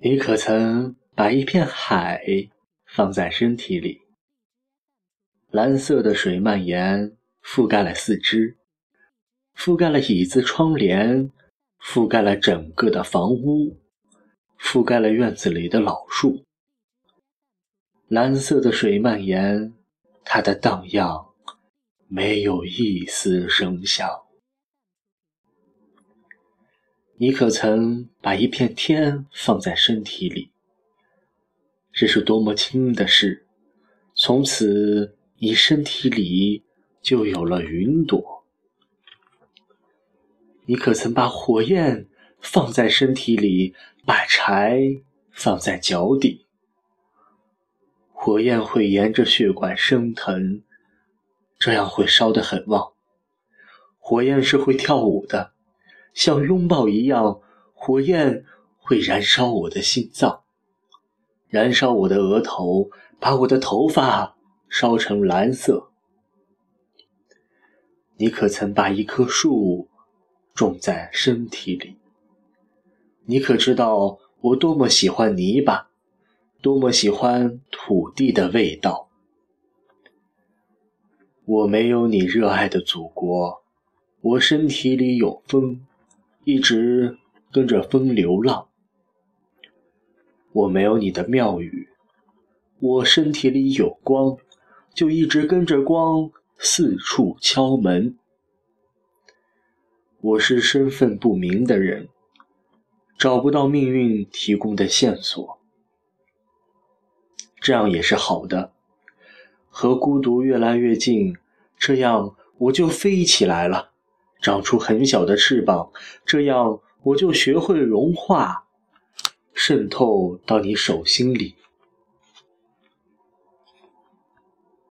你可曾把一片海放在身体里？蓝色的水蔓延，覆盖了四肢，覆盖了椅子、窗帘，覆盖了整个的房屋，覆盖了院子里的老树。蓝色的水蔓延，它的荡漾没有一丝声响。你可曾把一片天放在身体里？这是多么轻的事！从此，你身体里就有了云朵。你可曾把火焰放在身体里，把柴放在脚底？火焰会沿着血管升腾，这样会烧得很旺。火焰是会跳舞的。像拥抱一样，火焰会燃烧我的心脏，燃烧我的额头，把我的头发烧成蓝色。你可曾把一棵树种在身体里？你可知道我多么喜欢泥巴，多么喜欢土地的味道？我没有你热爱的祖国，我身体里有风。一直跟着风流浪，我没有你的庙宇，我身体里有光，就一直跟着光四处敲门。我是身份不明的人，找不到命运提供的线索，这样也是好的，和孤独越来越近，这样我就飞起来了。长出很小的翅膀，这样我就学会融化，渗透到你手心里。